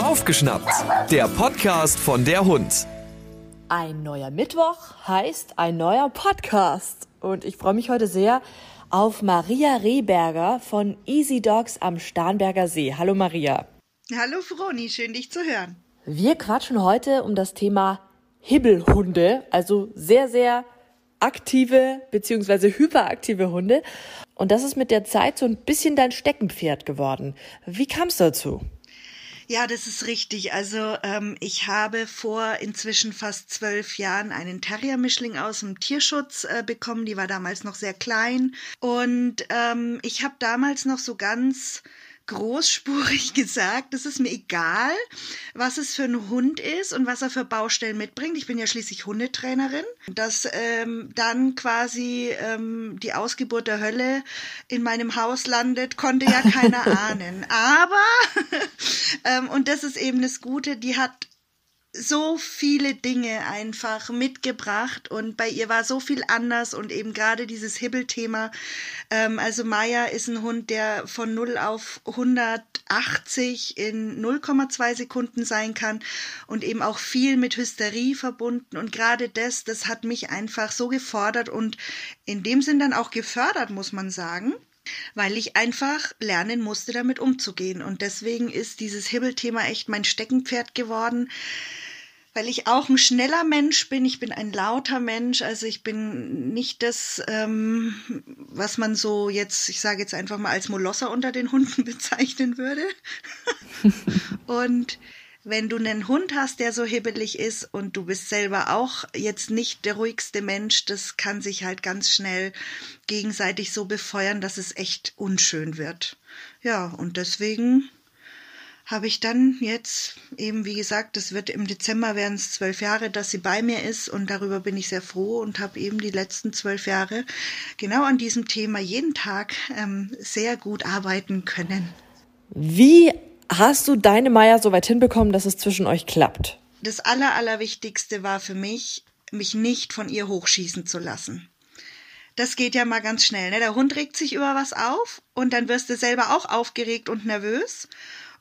Aufgeschnappt, der Podcast von der Hund. Ein neuer Mittwoch heißt ein neuer Podcast. Und ich freue mich heute sehr auf Maria Rehberger von Easy Dogs am Starnberger See. Hallo Maria. Hallo Froni, schön dich zu hören. Wir quatschen heute um das Thema Hibbelhunde, also sehr, sehr aktive bzw. hyperaktive Hunde. Und das ist mit der Zeit so ein bisschen dein Steckenpferd geworden. Wie kam es dazu? Ja, das ist richtig. Also ähm, ich habe vor inzwischen fast zwölf Jahren einen Terrier-Mischling aus dem Tierschutz äh, bekommen. Die war damals noch sehr klein. Und ähm, ich habe damals noch so ganz großspurig gesagt, es ist mir egal, was es für ein Hund ist und was er für Baustellen mitbringt. Ich bin ja schließlich Hundetrainerin. Dass ähm, dann quasi ähm, die Ausgeburt der Hölle in meinem Haus landet, konnte ja keiner ahnen. Aber, ähm, und das ist eben das Gute, die hat so viele Dinge einfach mitgebracht und bei ihr war so viel anders und eben gerade dieses Hibbelthema. Ähm, also Maya ist ein Hund, der von 0 auf 180 in 0,2 Sekunden sein kann und eben auch viel mit Hysterie verbunden und gerade das, das hat mich einfach so gefordert und in dem Sinn dann auch gefördert, muss man sagen weil ich einfach lernen musste, damit umzugehen. Und deswegen ist dieses Hibbelthema echt mein Steckenpferd geworden, weil ich auch ein schneller Mensch bin. Ich bin ein lauter Mensch. Also ich bin nicht das, ähm, was man so jetzt, ich sage jetzt einfach mal als Molosser unter den Hunden bezeichnen würde. Und wenn du einen Hund hast, der so hibbelig ist und du bist selber auch jetzt nicht der ruhigste Mensch, das kann sich halt ganz schnell gegenseitig so befeuern, dass es echt unschön wird. Ja, und deswegen habe ich dann jetzt eben, wie gesagt, das wird im Dezember werden es zwölf Jahre, dass sie bei mir ist und darüber bin ich sehr froh und habe eben die letzten zwölf Jahre genau an diesem Thema jeden Tag ähm, sehr gut arbeiten können. Wie hast du deine Meier so weit hinbekommen, dass es zwischen euch klappt? Das Aller, Allerwichtigste war für mich, mich nicht von ihr hochschießen zu lassen. Das geht ja mal ganz schnell. Ne? Der Hund regt sich über was auf und dann wirst du selber auch aufgeregt und nervös.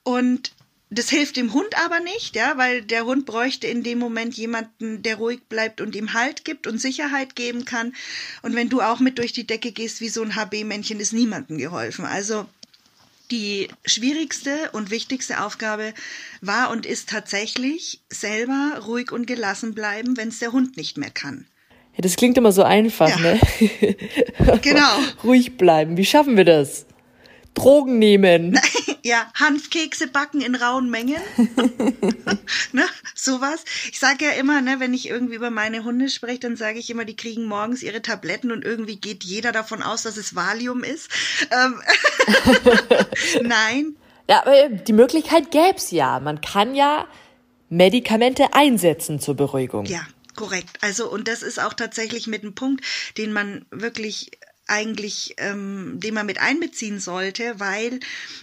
Und das hilft dem Hund aber nicht, ja, weil der Hund bräuchte in dem Moment jemanden, der ruhig bleibt und ihm Halt gibt und Sicherheit geben kann. Und wenn du auch mit durch die Decke gehst wie so ein HB-Männchen, ist niemandem geholfen. Also die schwierigste und wichtigste Aufgabe war und ist tatsächlich selber ruhig und gelassen bleiben, wenn es der Hund nicht mehr kann. Ja, das klingt immer so einfach, ja. ne? genau. ruhig bleiben. Wie schaffen wir das? Drogen nehmen. Ja, Hanfkekse backen in rauen Mengen. ne, sowas. Ich sage ja immer, ne, wenn ich irgendwie über meine Hunde spreche, dann sage ich immer, die kriegen morgens ihre Tabletten und irgendwie geht jeder davon aus, dass es Valium ist. Ähm Nein. Ja, aber die Möglichkeit gäb's ja. Man kann ja Medikamente einsetzen zur Beruhigung. Ja, korrekt. Also, und das ist auch tatsächlich mit einem Punkt, den man wirklich eigentlich, ähm, den man mit einbeziehen sollte, weil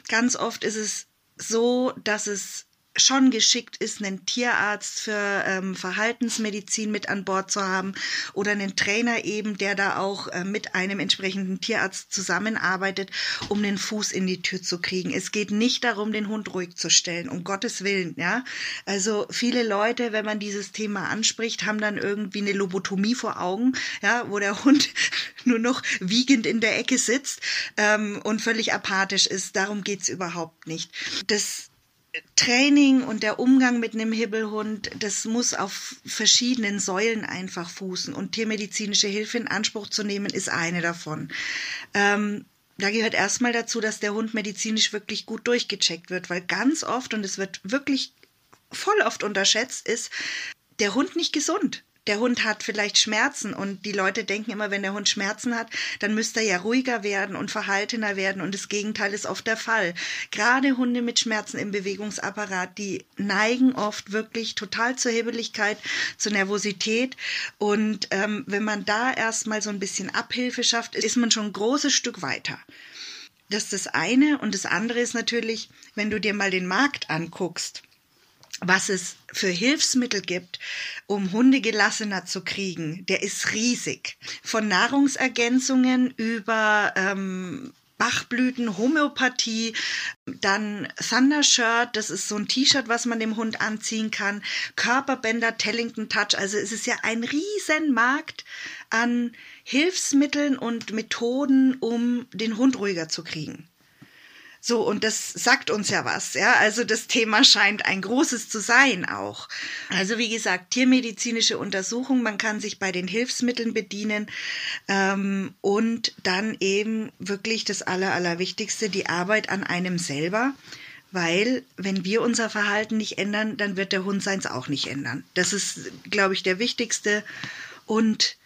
ganz oft ist es so, dass es schon geschickt ist, einen Tierarzt für ähm, Verhaltensmedizin mit an Bord zu haben oder einen Trainer eben, der da auch äh, mit einem entsprechenden Tierarzt zusammenarbeitet, um den Fuß in die Tür zu kriegen. Es geht nicht darum, den Hund ruhig zu stellen, um Gottes Willen, ja. Also viele Leute, wenn man dieses Thema anspricht, haben dann irgendwie eine Lobotomie vor Augen, ja, wo der Hund nur noch wiegend in der Ecke sitzt ähm, und völlig apathisch ist. Darum geht's überhaupt nicht. Das Training und der Umgang mit einem Hibbelhund, das muss auf verschiedenen Säulen einfach fußen. Und tiermedizinische Hilfe in Anspruch zu nehmen, ist eine davon. Ähm, da gehört erstmal dazu, dass der Hund medizinisch wirklich gut durchgecheckt wird, weil ganz oft, und es wird wirklich voll oft unterschätzt, ist der Hund nicht gesund der Hund hat vielleicht Schmerzen und die Leute denken immer, wenn der Hund Schmerzen hat, dann müsste er ja ruhiger werden und verhaltener werden und das Gegenteil ist oft der Fall. Gerade Hunde mit Schmerzen im Bewegungsapparat, die neigen oft wirklich total zur Hebeligkeit, zur Nervosität und ähm, wenn man da erstmal so ein bisschen Abhilfe schafft, ist man schon ein großes Stück weiter. Das ist das eine und das andere ist natürlich, wenn du dir mal den Markt anguckst, was es für Hilfsmittel gibt, um Hunde gelassener zu kriegen, der ist riesig. Von Nahrungsergänzungen über ähm, Bachblüten, Homöopathie, dann Thundershirt, das ist so ein T-Shirt, was man dem Hund anziehen kann, Körperbänder, Tellington Touch, also es ist ja ein Riesenmarkt an Hilfsmitteln und Methoden, um den Hund ruhiger zu kriegen. So, und das sagt uns ja was, ja. Also das Thema scheint ein großes zu sein auch. Also wie gesagt, tiermedizinische Untersuchung, man kann sich bei den Hilfsmitteln bedienen ähm, und dann eben wirklich das Aller, Allerwichtigste, die Arbeit an einem selber. Weil, wenn wir unser Verhalten nicht ändern, dann wird der Hund seins auch nicht ändern. Das ist, glaube ich, der wichtigste und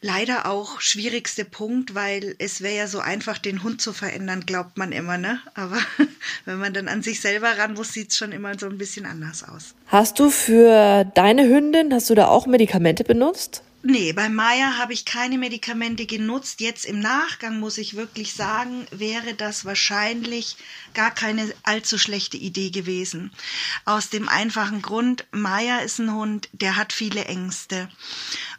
leider auch schwierigste Punkt, weil es wäre ja so einfach, den Hund zu verändern, glaubt man immer, ne? Aber wenn man dann an sich selber ran muss, sieht es schon immer so ein bisschen anders aus. Hast du für deine Hündin, hast du da auch Medikamente benutzt? Nee, bei Maya habe ich keine Medikamente genutzt. Jetzt im Nachgang muss ich wirklich sagen, wäre das wahrscheinlich gar keine allzu schlechte Idee gewesen. Aus dem einfachen Grund, Maya ist ein Hund, der hat viele Ängste.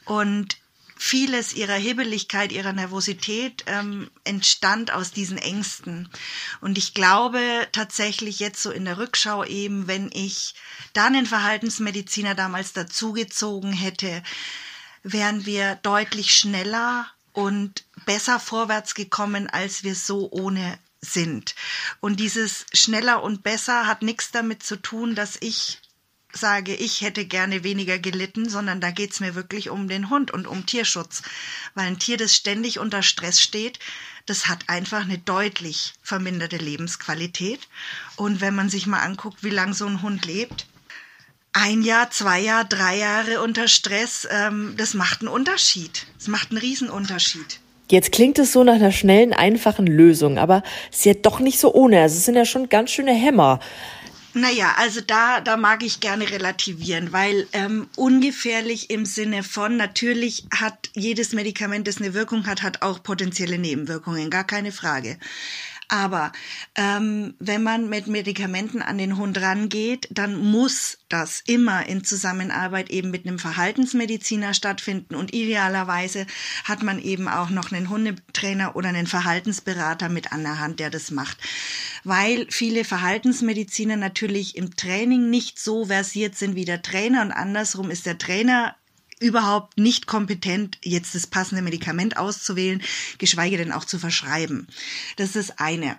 Und vieles ihrer Hibbeligkeit, ihrer Nervosität ähm, entstand aus diesen Ängsten. Und ich glaube tatsächlich jetzt so in der Rückschau eben, wenn ich dann einen Verhaltensmediziner damals dazugezogen hätte, wären wir deutlich schneller und besser vorwärts gekommen, als wir so ohne sind. Und dieses schneller und besser hat nichts damit zu tun, dass ich sage, ich hätte gerne weniger gelitten, sondern da geht's mir wirklich um den Hund und um Tierschutz. Weil ein Tier, das ständig unter Stress steht, das hat einfach eine deutlich verminderte Lebensqualität. Und wenn man sich mal anguckt, wie lang so ein Hund lebt, ein Jahr, zwei Jahre, drei Jahre unter Stress, ähm, das macht einen Unterschied. Das macht einen Riesenunterschied. Jetzt klingt es so nach einer schnellen, einfachen Lösung, aber es ist ja doch nicht so ohne. Also es sind ja schon ganz schöne Hämmer. Naja, also da, da mag ich gerne relativieren, weil ähm, ungefährlich im Sinne von, natürlich hat jedes Medikament, das eine Wirkung hat, hat auch potenzielle Nebenwirkungen, gar keine Frage. Aber ähm, wenn man mit Medikamenten an den Hund rangeht, dann muss das immer in Zusammenarbeit eben mit einem Verhaltensmediziner stattfinden. Und idealerweise hat man eben auch noch einen Hundetrainer oder einen Verhaltensberater mit an der Hand, der das macht. Weil viele Verhaltensmediziner natürlich im Training nicht so versiert sind wie der Trainer und andersrum ist der Trainer überhaupt nicht kompetent, jetzt das passende Medikament auszuwählen, geschweige denn auch zu verschreiben. Das ist eine.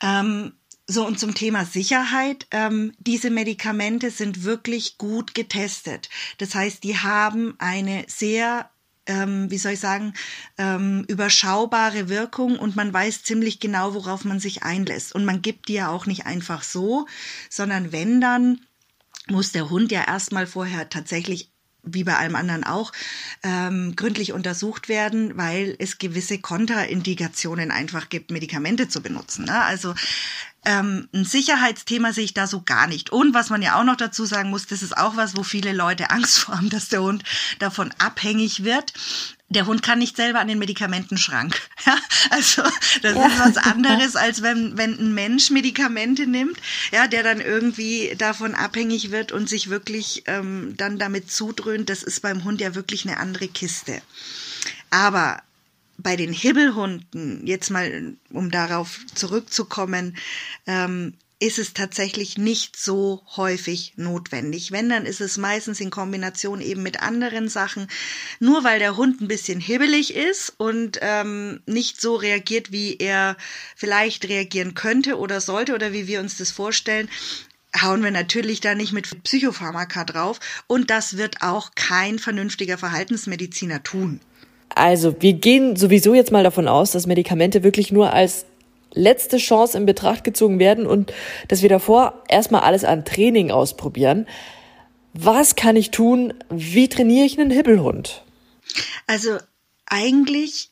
Ähm, so, und zum Thema Sicherheit. Ähm, diese Medikamente sind wirklich gut getestet. Das heißt, die haben eine sehr ähm, wie soll ich sagen, ähm, überschaubare Wirkung und man weiß ziemlich genau, worauf man sich einlässt. Und man gibt die ja auch nicht einfach so, sondern wenn dann, muss der Hund ja erstmal vorher tatsächlich wie bei allem anderen auch, ähm, gründlich untersucht werden, weil es gewisse Kontraindikationen einfach gibt, Medikamente zu benutzen. Ne? Also ähm, ein Sicherheitsthema sehe ich da so gar nicht. Und was man ja auch noch dazu sagen muss, das ist auch was, wo viele Leute Angst vor haben, dass der Hund davon abhängig wird der Hund kann nicht selber an den Medikamentenschrank. Ja, also das ja. ist was anderes, als wenn, wenn ein Mensch Medikamente nimmt, ja, der dann irgendwie davon abhängig wird und sich wirklich ähm, dann damit zudröhnt. Das ist beim Hund ja wirklich eine andere Kiste. Aber bei den Hibbelhunden, jetzt mal um darauf zurückzukommen, ähm, ist es tatsächlich nicht so häufig notwendig. Wenn, dann ist es meistens in Kombination eben mit anderen Sachen. Nur weil der Hund ein bisschen hibbelig ist und ähm, nicht so reagiert, wie er vielleicht reagieren könnte oder sollte oder wie wir uns das vorstellen, hauen wir natürlich da nicht mit Psychopharmaka drauf. Und das wird auch kein vernünftiger Verhaltensmediziner tun. Also, wir gehen sowieso jetzt mal davon aus, dass Medikamente wirklich nur als letzte Chance in Betracht gezogen werden und dass wir davor erstmal alles an Training ausprobieren. Was kann ich tun? Wie trainiere ich einen Hibbelhund? Also eigentlich,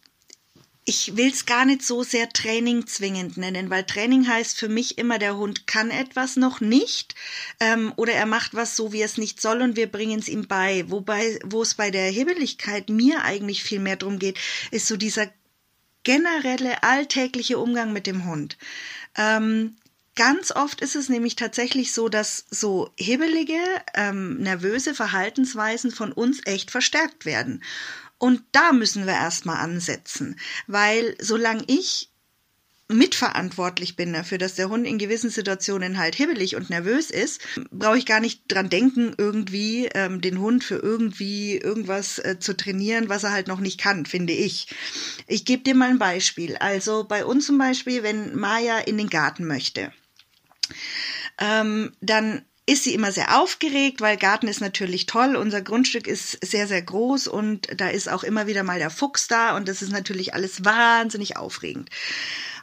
ich will es gar nicht so sehr Training zwingend nennen, weil Training heißt für mich immer, der Hund kann etwas noch nicht ähm, oder er macht was so, wie er es nicht soll und wir bringen es ihm bei. Wobei, wo es bei der Hibbeligkeit mir eigentlich viel mehr darum geht, ist so dieser generelle alltägliche Umgang mit dem Hund. Ähm, Ganz oft ist es nämlich tatsächlich so, dass so hebelige, ähm, nervöse Verhaltensweisen von uns echt verstärkt werden. Und da müssen wir erstmal ansetzen, weil solange ich mitverantwortlich bin dafür, dass der Hund in gewissen Situationen halt hibbelig und nervös ist, brauche ich gar nicht dran denken, irgendwie ähm, den Hund für irgendwie irgendwas äh, zu trainieren, was er halt noch nicht kann, finde ich. Ich gebe dir mal ein Beispiel. Also bei uns zum Beispiel, wenn Maya in den Garten möchte, ähm, dann ist sie immer sehr aufgeregt, weil Garten ist natürlich toll. Unser Grundstück ist sehr, sehr groß und da ist auch immer wieder mal der Fuchs da und das ist natürlich alles wahnsinnig aufregend.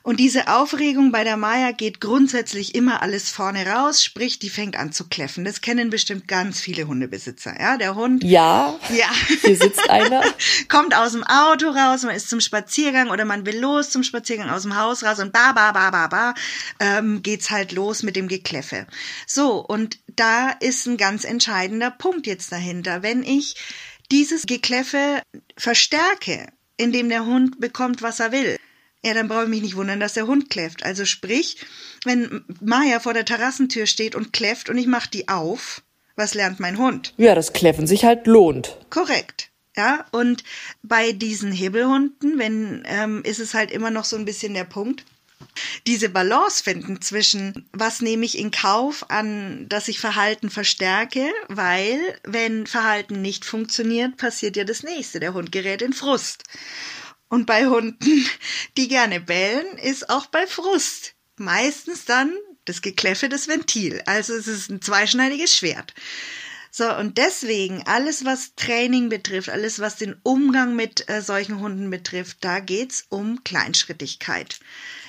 Und diese Aufregung bei der Maya geht grundsätzlich immer alles vorne raus, sprich, die fängt an zu kläffen. Das kennen bestimmt ganz viele Hundebesitzer. Ja, der Hund. Ja. Ja. Hier sitzt einer. kommt aus dem Auto raus, man ist zum Spaziergang oder man will los zum Spaziergang aus dem Haus raus und ba, ba, ba, ba, ba, ähm, geht's halt los mit dem Gekläffe. So. Und da ist ein ganz entscheidender Punkt jetzt dahinter. Wenn ich dieses Gekläffe verstärke, indem der Hund bekommt, was er will, ja, dann brauche ich mich nicht wundern, dass der Hund kläfft. Also sprich, wenn Maya vor der Terrassentür steht und kläfft und ich mache die auf, was lernt mein Hund? Ja, das Kläffen sich halt lohnt. Korrekt. Ja, und bei diesen Hebelhunden, wenn, ähm, ist es halt immer noch so ein bisschen der Punkt, diese Balance finden zwischen, was nehme ich in Kauf an, dass ich Verhalten verstärke, weil wenn Verhalten nicht funktioniert, passiert ja das nächste. Der Hund gerät in Frust. Und bei Hunden, die gerne bellen, ist auch bei Frust meistens dann das Gekläffe des Ventil. Also es ist ein zweischneidiges Schwert. So, und deswegen, alles was Training betrifft, alles was den Umgang mit äh, solchen Hunden betrifft, da geht's um Kleinschrittigkeit.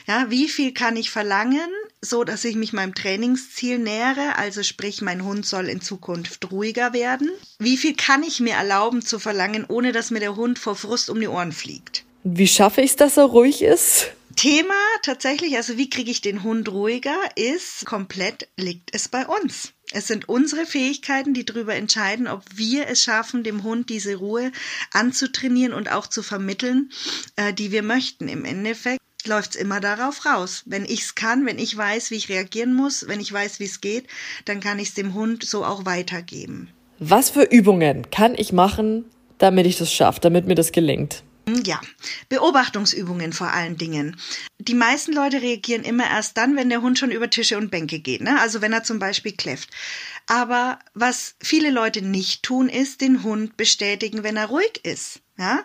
Ja, wie viel kann ich verlangen, so dass ich mich meinem Trainingsziel nähere? Also sprich, mein Hund soll in Zukunft ruhiger werden. Wie viel kann ich mir erlauben zu verlangen, ohne dass mir der Hund vor Frust um die Ohren fliegt? Wie schaffe ich es, dass er ruhig ist? Thema tatsächlich, also wie kriege ich den Hund ruhiger, ist komplett liegt es bei uns. Es sind unsere Fähigkeiten, die darüber entscheiden, ob wir es schaffen, dem Hund diese Ruhe anzutrainieren und auch zu vermitteln, äh, die wir möchten. Im Endeffekt läuft es immer darauf raus. Wenn ich es kann, wenn ich weiß, wie ich reagieren muss, wenn ich weiß, wie es geht, dann kann ich es dem Hund so auch weitergeben. Was für Übungen kann ich machen, damit ich das schaffe, damit mir das gelingt? Ja, Beobachtungsübungen vor allen Dingen. Die meisten Leute reagieren immer erst dann, wenn der Hund schon über Tische und Bänke geht, ne? Also wenn er zum Beispiel kläfft. Aber was viele Leute nicht tun, ist den Hund bestätigen, wenn er ruhig ist. Ja,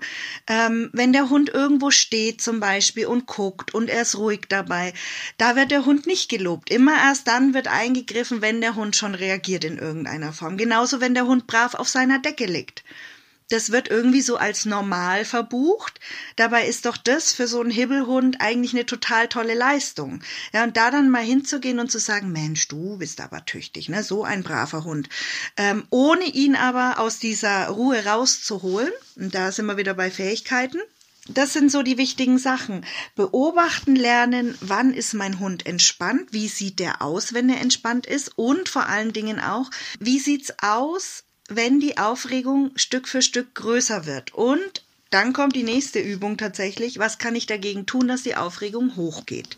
ähm, wenn der Hund irgendwo steht zum Beispiel und guckt und er ist ruhig dabei, da wird der Hund nicht gelobt. Immer erst dann wird eingegriffen, wenn der Hund schon reagiert in irgendeiner Form. Genauso, wenn der Hund brav auf seiner Decke liegt das wird irgendwie so als normal verbucht. Dabei ist doch das für so einen Hibbelhund eigentlich eine total tolle Leistung. Ja, und da dann mal hinzugehen und zu sagen, Mensch, du bist aber tüchtig, ne, so ein braver Hund. Ähm, ohne ihn aber aus dieser Ruhe rauszuholen, und da sind wir wieder bei Fähigkeiten, das sind so die wichtigen Sachen. Beobachten lernen, wann ist mein Hund entspannt, wie sieht der aus, wenn er entspannt ist und vor allen Dingen auch, wie sieht's aus, wenn die Aufregung Stück für Stück größer wird. Und dann kommt die nächste Übung tatsächlich. Was kann ich dagegen tun, dass die Aufregung hochgeht?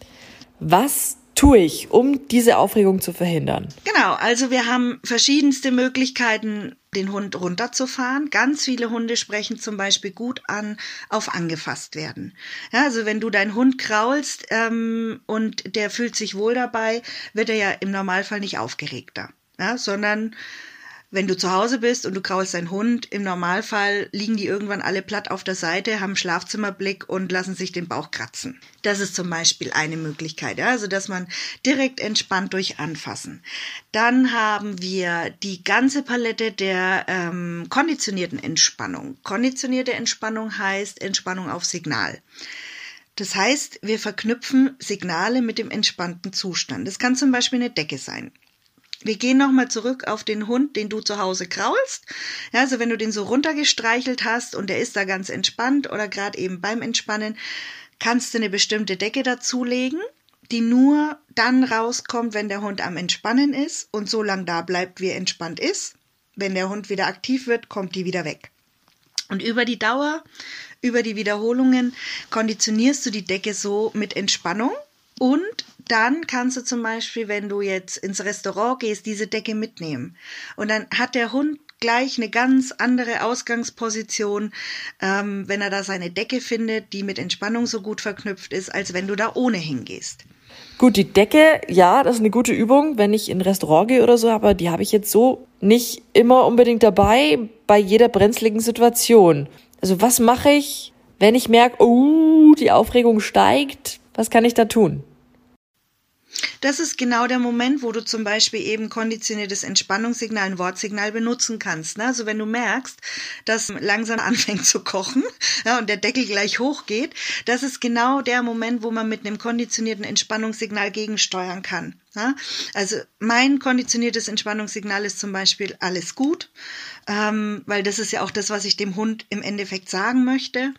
Was tue ich, um diese Aufregung zu verhindern? Genau, also wir haben verschiedenste Möglichkeiten, den Hund runterzufahren. Ganz viele Hunde sprechen zum Beispiel gut an auf angefasst werden. Ja, also wenn du deinen Hund kraulst ähm, und der fühlt sich wohl dabei, wird er ja im Normalfall nicht aufgeregter, ja, sondern wenn du zu Hause bist und du kraulst deinen Hund, im Normalfall liegen die irgendwann alle platt auf der Seite, haben Schlafzimmerblick und lassen sich den Bauch kratzen. Das ist zum Beispiel eine Möglichkeit, ja? also dass man direkt entspannt durch anfassen. Dann haben wir die ganze Palette der ähm, konditionierten Entspannung. Konditionierte Entspannung heißt Entspannung auf Signal. Das heißt, wir verknüpfen Signale mit dem entspannten Zustand. Das kann zum Beispiel eine Decke sein. Wir gehen nochmal zurück auf den Hund, den du zu Hause kraulst. Ja, also wenn du den so runtergestreichelt hast und der ist da ganz entspannt oder gerade eben beim Entspannen, kannst du eine bestimmte Decke dazulegen, die nur dann rauskommt, wenn der Hund am Entspannen ist und so lange da bleibt, wie er entspannt ist. Wenn der Hund wieder aktiv wird, kommt die wieder weg. Und über die Dauer, über die Wiederholungen konditionierst du die Decke so mit Entspannung und dann kannst du zum Beispiel, wenn du jetzt ins Restaurant gehst, diese Decke mitnehmen. Und dann hat der Hund gleich eine ganz andere Ausgangsposition, ähm, wenn er da seine Decke findet, die mit Entspannung so gut verknüpft ist, als wenn du da ohne hingehst. Gut, die Decke, ja, das ist eine gute Übung, wenn ich in ein Restaurant gehe oder so, aber die habe ich jetzt so nicht immer unbedingt dabei bei jeder brenzligen Situation. Also was mache ich, wenn ich merke, oh, die Aufregung steigt? Was kann ich da tun? Das ist genau der Moment, wo du zum Beispiel eben konditioniertes Entspannungssignal, ein Wortsignal benutzen kannst. Ne? Also wenn du merkst, dass langsam anfängt zu kochen ja, und der Deckel gleich hochgeht, das ist genau der Moment, wo man mit einem konditionierten Entspannungssignal gegensteuern kann. Ja? Also mein konditioniertes Entspannungssignal ist zum Beispiel alles gut, ähm, weil das ist ja auch das, was ich dem Hund im Endeffekt sagen möchte.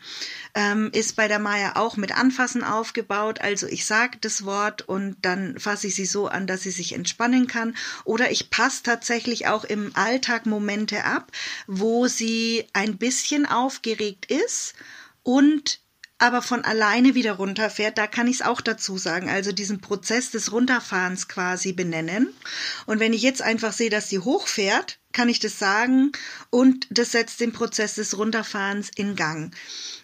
Ähm, ist bei der Maya auch mit Anfassen aufgebaut. Also ich sage das Wort und dann fasse ich sie so an, dass sie sich entspannen kann. Oder ich passe tatsächlich auch im Alltag Momente ab, wo sie ein bisschen aufgeregt ist und aber von alleine wieder runterfährt, da kann ich es auch dazu sagen. Also diesen Prozess des Runterfahrens quasi benennen. Und wenn ich jetzt einfach sehe, dass sie hochfährt, kann ich das sagen und das setzt den Prozess des Runterfahrens in Gang.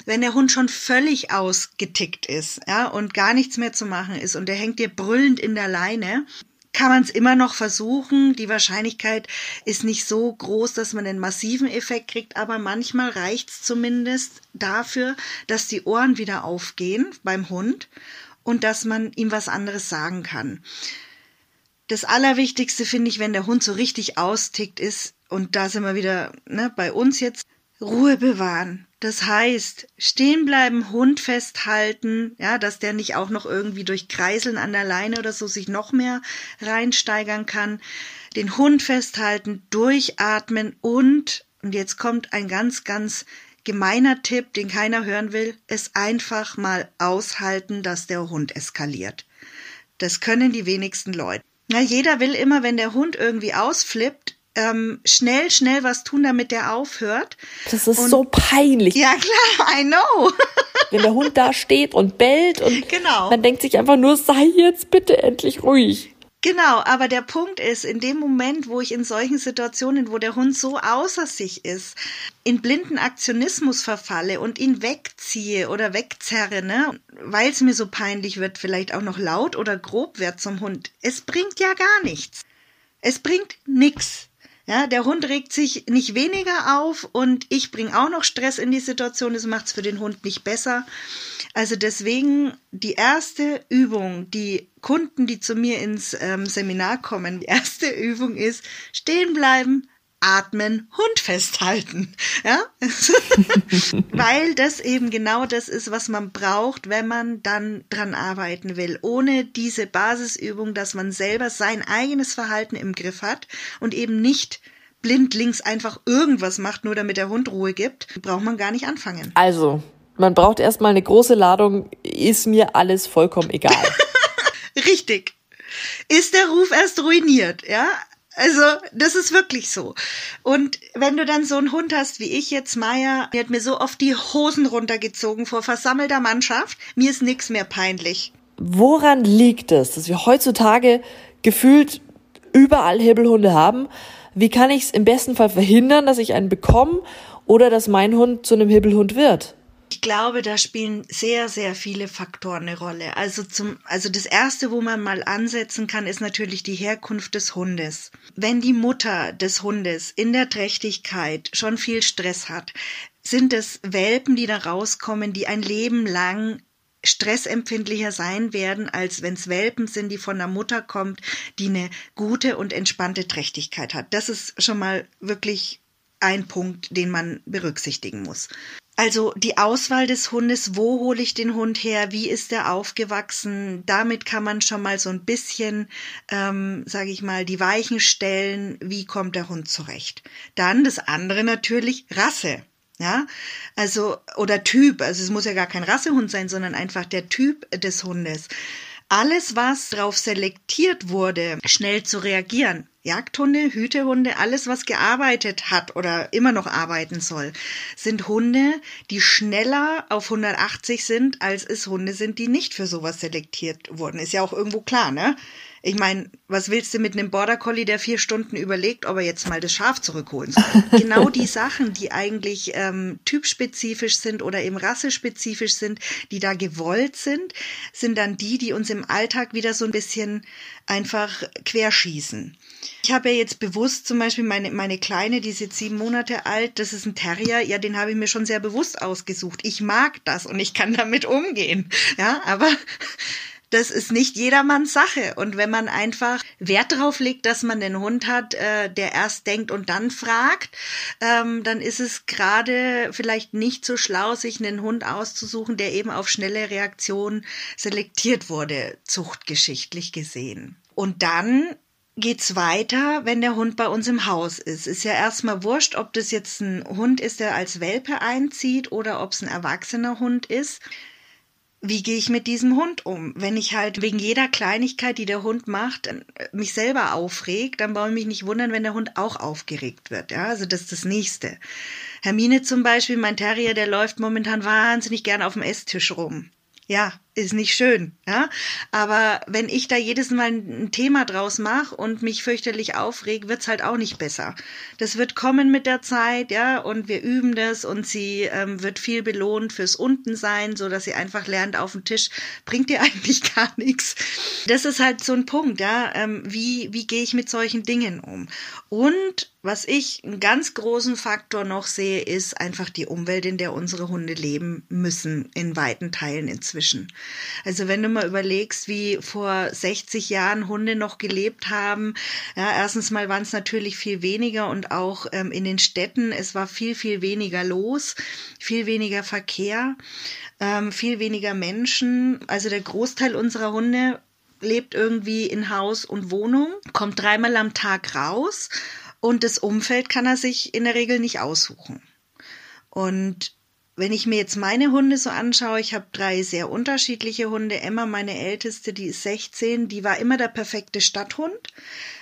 Wenn der Hund schon völlig ausgetickt ist, ja, und gar nichts mehr zu machen ist und der hängt dir brüllend in der Leine, kann man es immer noch versuchen. Die Wahrscheinlichkeit ist nicht so groß, dass man einen massiven Effekt kriegt, aber manchmal reicht es zumindest dafür, dass die Ohren wieder aufgehen beim Hund und dass man ihm was anderes sagen kann. Das Allerwichtigste finde ich, wenn der Hund so richtig austickt ist, und da sind wir wieder ne, bei uns jetzt, Ruhe bewahren. Das heißt, stehen bleiben, Hund festhalten, ja, dass der nicht auch noch irgendwie durch Kreiseln an der Leine oder so sich noch mehr reinsteigern kann. Den Hund festhalten, durchatmen und, und jetzt kommt ein ganz, ganz gemeiner Tipp, den keiner hören will, es einfach mal aushalten, dass der Hund eskaliert. Das können die wenigsten Leute. Na, jeder will immer, wenn der Hund irgendwie ausflippt, ähm, schnell, schnell was tun, damit der aufhört. Das ist und, so peinlich. Ja, klar, I know. Wenn der Hund da steht und bellt und genau. man denkt sich einfach nur, sei jetzt bitte endlich ruhig. Genau, aber der Punkt ist, in dem Moment, wo ich in solchen Situationen, wo der Hund so außer sich ist, in blinden Aktionismus verfalle und ihn wegziehe oder wegzerre, ne, weil es mir so peinlich wird, vielleicht auch noch laut oder grob wird zum Hund, es bringt ja gar nichts. Es bringt nichts. Ja, der Hund regt sich nicht weniger auf und ich bringe auch noch Stress in die Situation. Das macht es für den Hund nicht besser. Also deswegen die erste Übung, die Kunden, die zu mir ins ähm, Seminar kommen, die erste Übung ist stehen bleiben, atmen, Hund festhalten. Ja? Weil das eben genau das ist, was man braucht, wenn man dann dran arbeiten will. Ohne diese Basisübung, dass man selber sein eigenes Verhalten im Griff hat und eben nicht blindlings einfach irgendwas macht, nur damit der Hund Ruhe gibt, braucht man gar nicht anfangen. Also, man braucht erstmal eine große Ladung, ist mir alles vollkommen egal. Richtig. Ist der Ruf erst ruiniert, ja? Also, das ist wirklich so. Und wenn du dann so einen Hund hast wie ich jetzt, Maya, die hat mir so oft die Hosen runtergezogen vor versammelter Mannschaft, mir ist nichts mehr peinlich. Woran liegt es, dass wir heutzutage gefühlt überall Hebelhunde haben? Wie kann ich es im besten Fall verhindern, dass ich einen bekomme oder dass mein Hund zu einem Hebelhund wird? Ich glaube, da spielen sehr, sehr viele Faktoren eine Rolle. Also zum, also das erste, wo man mal ansetzen kann, ist natürlich die Herkunft des Hundes. Wenn die Mutter des Hundes in der Trächtigkeit schon viel Stress hat, sind es Welpen, die da rauskommen, die ein Leben lang stressempfindlicher sein werden, als wenn es Welpen sind, die von der Mutter kommt, die eine gute und entspannte Trächtigkeit hat. Das ist schon mal wirklich ein Punkt, den man berücksichtigen muss. Also die Auswahl des Hundes, wo hole ich den Hund her, wie ist er aufgewachsen, damit kann man schon mal so ein bisschen, ähm, sage ich mal, die Weichen stellen, wie kommt der Hund zurecht. Dann das andere natürlich Rasse. Ja, also, oder Typ, also es muss ja gar kein Rassehund sein, sondern einfach der Typ des Hundes. Alles, was darauf selektiert wurde, schnell zu reagieren. Jagdhunde, Hütehunde, alles, was gearbeitet hat oder immer noch arbeiten soll, sind Hunde, die schneller auf 180 sind, als es Hunde sind, die nicht für sowas selektiert wurden. Ist ja auch irgendwo klar, ne? Ich meine, was willst du mit einem Border Collie, der vier Stunden überlegt, ob er jetzt mal das Schaf zurückholen soll? genau die Sachen, die eigentlich ähm, typspezifisch sind oder eben rassespezifisch sind, die da gewollt sind, sind dann die, die uns im Alltag wieder so ein bisschen einfach querschießen. Ich habe ja jetzt bewusst zum Beispiel meine, meine Kleine, die ist jetzt sieben Monate alt, das ist ein Terrier, ja, den habe ich mir schon sehr bewusst ausgesucht. Ich mag das und ich kann damit umgehen. Ja, aber das ist nicht jedermanns Sache. Und wenn man einfach Wert darauf legt, dass man den Hund hat, äh, der erst denkt und dann fragt, ähm, dann ist es gerade vielleicht nicht so schlau, sich einen Hund auszusuchen, der eben auf schnelle Reaktionen selektiert wurde, zuchtgeschichtlich gesehen. Und dann geht's weiter, wenn der Hund bei uns im Haus ist. Ist ja erstmal wurscht, ob das jetzt ein Hund ist, der als Welpe einzieht oder ob es ein erwachsener Hund ist wie gehe ich mit diesem Hund um? Wenn ich halt wegen jeder Kleinigkeit, die der Hund macht, äh, mich selber aufregt, dann brauche ich mich nicht wundern, wenn der Hund auch aufgeregt wird. Ja, also das ist das Nächste. Hermine zum Beispiel, mein Terrier, der läuft momentan wahnsinnig gern auf dem Esstisch rum. Ja, ist nicht schön, ja. Aber wenn ich da jedes Mal ein Thema draus mache und mich fürchterlich aufreg, wird's halt auch nicht besser. Das wird kommen mit der Zeit, ja, und wir üben das und sie ähm, wird viel belohnt fürs Untensein, so dass sie einfach lernt, auf dem Tisch bringt ihr eigentlich gar nichts. Das ist halt so ein Punkt, ja. Ähm, wie wie gehe ich mit solchen Dingen um? Und was ich einen ganz großen Faktor noch sehe, ist einfach die Umwelt, in der unsere Hunde leben müssen, in weiten Teilen inzwischen. Also wenn du mal überlegst, wie vor 60 Jahren Hunde noch gelebt haben, ja, erstens mal waren es natürlich viel weniger und auch ähm, in den Städten, es war viel, viel weniger los, viel weniger Verkehr, ähm, viel weniger Menschen. Also der Großteil unserer Hunde lebt irgendwie in Haus und Wohnung, kommt dreimal am Tag raus und das Umfeld kann er sich in der Regel nicht aussuchen. Und wenn ich mir jetzt meine Hunde so anschaue, ich habe drei sehr unterschiedliche Hunde. Emma, meine älteste, die ist 16, die war immer der perfekte Stadthund.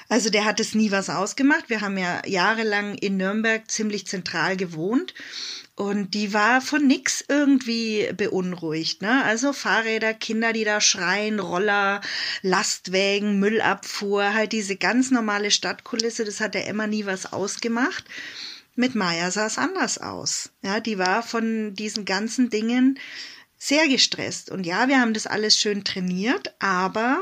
Also der hat es nie was ausgemacht. Wir haben ja jahrelang in Nürnberg ziemlich zentral gewohnt. Und die war von nix irgendwie beunruhigt, ne? Also Fahrräder, Kinder, die da schreien, Roller, Lastwägen, Müllabfuhr, halt diese ganz normale Stadtkulisse, das hat der Emma nie was ausgemacht. Mit Maya sah es anders aus. Ja, die war von diesen ganzen Dingen sehr gestresst. Und ja, wir haben das alles schön trainiert, aber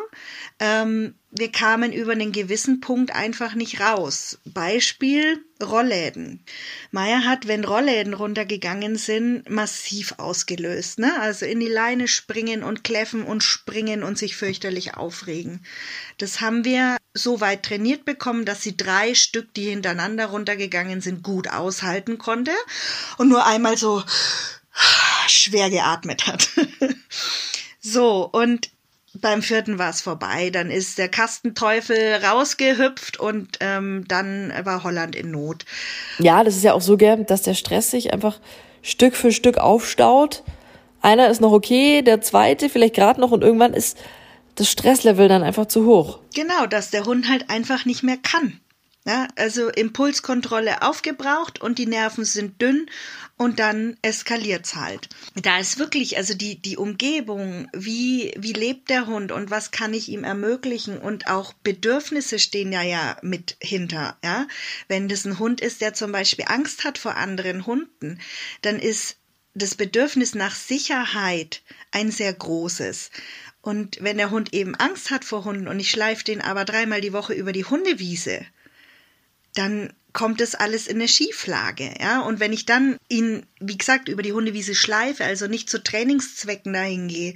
ähm, wir kamen über einen gewissen Punkt einfach nicht raus. Beispiel Rollläden. Maya hat, wenn Rollläden runtergegangen sind, massiv ausgelöst. Ne? Also in die Leine springen und kläffen und springen und sich fürchterlich aufregen. Das haben wir so weit trainiert bekommen, dass sie drei Stück, die hintereinander runtergegangen sind, gut aushalten konnte und nur einmal so schwer geatmet hat. so, und beim vierten war es vorbei. Dann ist der Kastenteufel rausgehüpft und ähm, dann war Holland in Not. Ja, das ist ja auch so gern, dass der Stress sich einfach Stück für Stück aufstaut. Einer ist noch okay, der zweite vielleicht gerade noch und irgendwann ist das Stresslevel dann einfach zu hoch. Genau, dass der Hund halt einfach nicht mehr kann. Ja, also Impulskontrolle aufgebraucht und die Nerven sind dünn und dann eskaliert's halt. Da ist wirklich, also die, die Umgebung, wie, wie lebt der Hund und was kann ich ihm ermöglichen und auch Bedürfnisse stehen ja ja mit hinter, ja. Wenn das ein Hund ist, der zum Beispiel Angst hat vor anderen Hunden, dann ist das Bedürfnis nach Sicherheit ein sehr großes. Und wenn der Hund eben Angst hat vor Hunden und ich schleife den aber dreimal die Woche über die Hundewiese, dann kommt das alles in eine Schieflage, ja. Und wenn ich dann ihn, wie gesagt, über die Hundewiese schleife, also nicht zu Trainingszwecken dahin gehe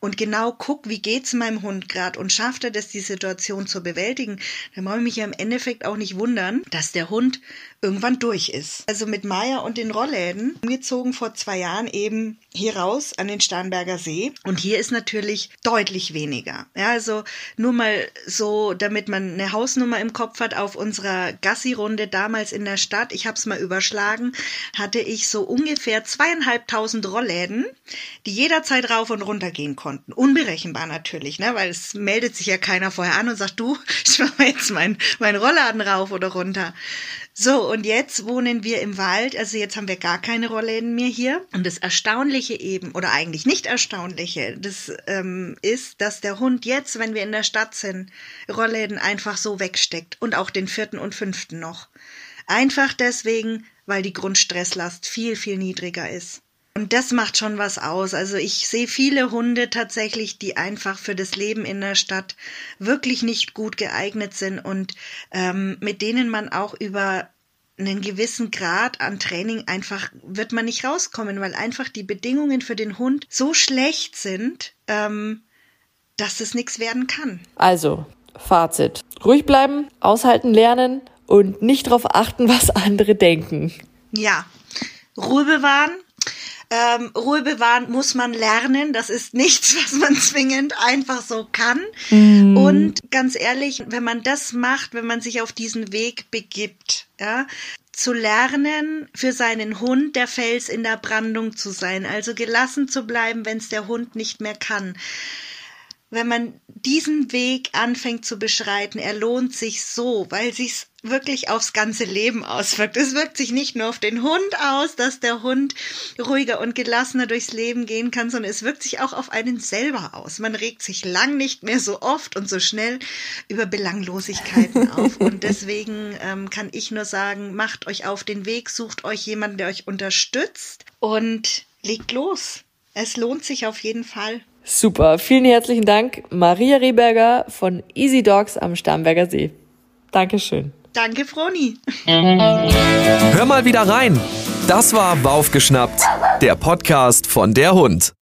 und genau guck, wie geht's meinem Hund gerade und schafft er das, die Situation zu bewältigen, dann brauche ich mich ja im Endeffekt auch nicht wundern, dass der Hund irgendwann durch ist. Also mit Maya und den Rollläden umgezogen vor zwei Jahren eben hier raus an den Starnberger See. Und hier ist natürlich deutlich weniger. Ja, also nur mal so, damit man eine Hausnummer im Kopf hat, auf unserer Gassi-Runde damals in der Stadt, ich habe es mal überschlagen, hatte ich so ungefähr zweieinhalbtausend Rollläden, die jederzeit rauf und runter gehen konnten. Unberechenbar natürlich, ne? weil es meldet sich ja keiner vorher an und sagt, du, ich mache jetzt meinen mein Rollladen rauf oder runter So, und jetzt wohnen wir im Wald, also jetzt haben wir gar keine Rollläden mehr hier. Und das Erstaunliche eben, oder eigentlich nicht Erstaunliche, das ähm, ist, dass der Hund jetzt, wenn wir in der Stadt sind, Rollläden einfach so wegsteckt und auch den vierten und fünften noch. Einfach deswegen, weil die Grundstresslast viel, viel niedriger ist. Und das macht schon was aus. Also ich sehe viele Hunde tatsächlich, die einfach für das Leben in der Stadt wirklich nicht gut geeignet sind und ähm, mit denen man auch über einen gewissen Grad an Training einfach wird man nicht rauskommen, weil einfach die Bedingungen für den Hund so schlecht sind, ähm, dass es nichts werden kann. Also, Fazit. Ruhig bleiben, aushalten lernen und nicht darauf achten, was andere denken. Ja, Ruhe bewahren, ähm, Ruhe bewahren muss man lernen. Das ist nichts, was man zwingend einfach so kann. Mm. Und ganz ehrlich, wenn man das macht, wenn man sich auf diesen Weg begibt, ja, zu lernen, für seinen Hund der Fels in der Brandung zu sein, also gelassen zu bleiben, wenn es der Hund nicht mehr kann wenn man diesen Weg anfängt zu beschreiten, er lohnt sich so, weil sich's wirklich aufs ganze Leben auswirkt. Es wirkt sich nicht nur auf den Hund aus, dass der Hund ruhiger und gelassener durchs Leben gehen kann, sondern es wirkt sich auch auf einen selber aus. Man regt sich lang nicht mehr so oft und so schnell über Belanglosigkeiten auf. Und deswegen ähm, kann ich nur sagen, macht euch auf den Weg, sucht euch jemanden, der euch unterstützt und legt los. Es lohnt sich auf jeden Fall. Super, vielen herzlichen Dank, Maria Rehberger von Easy Dogs am Starnberger See. Dankeschön. Danke, Froni. Hör mal wieder rein. Das war Baufgeschnappt, der Podcast von der Hund.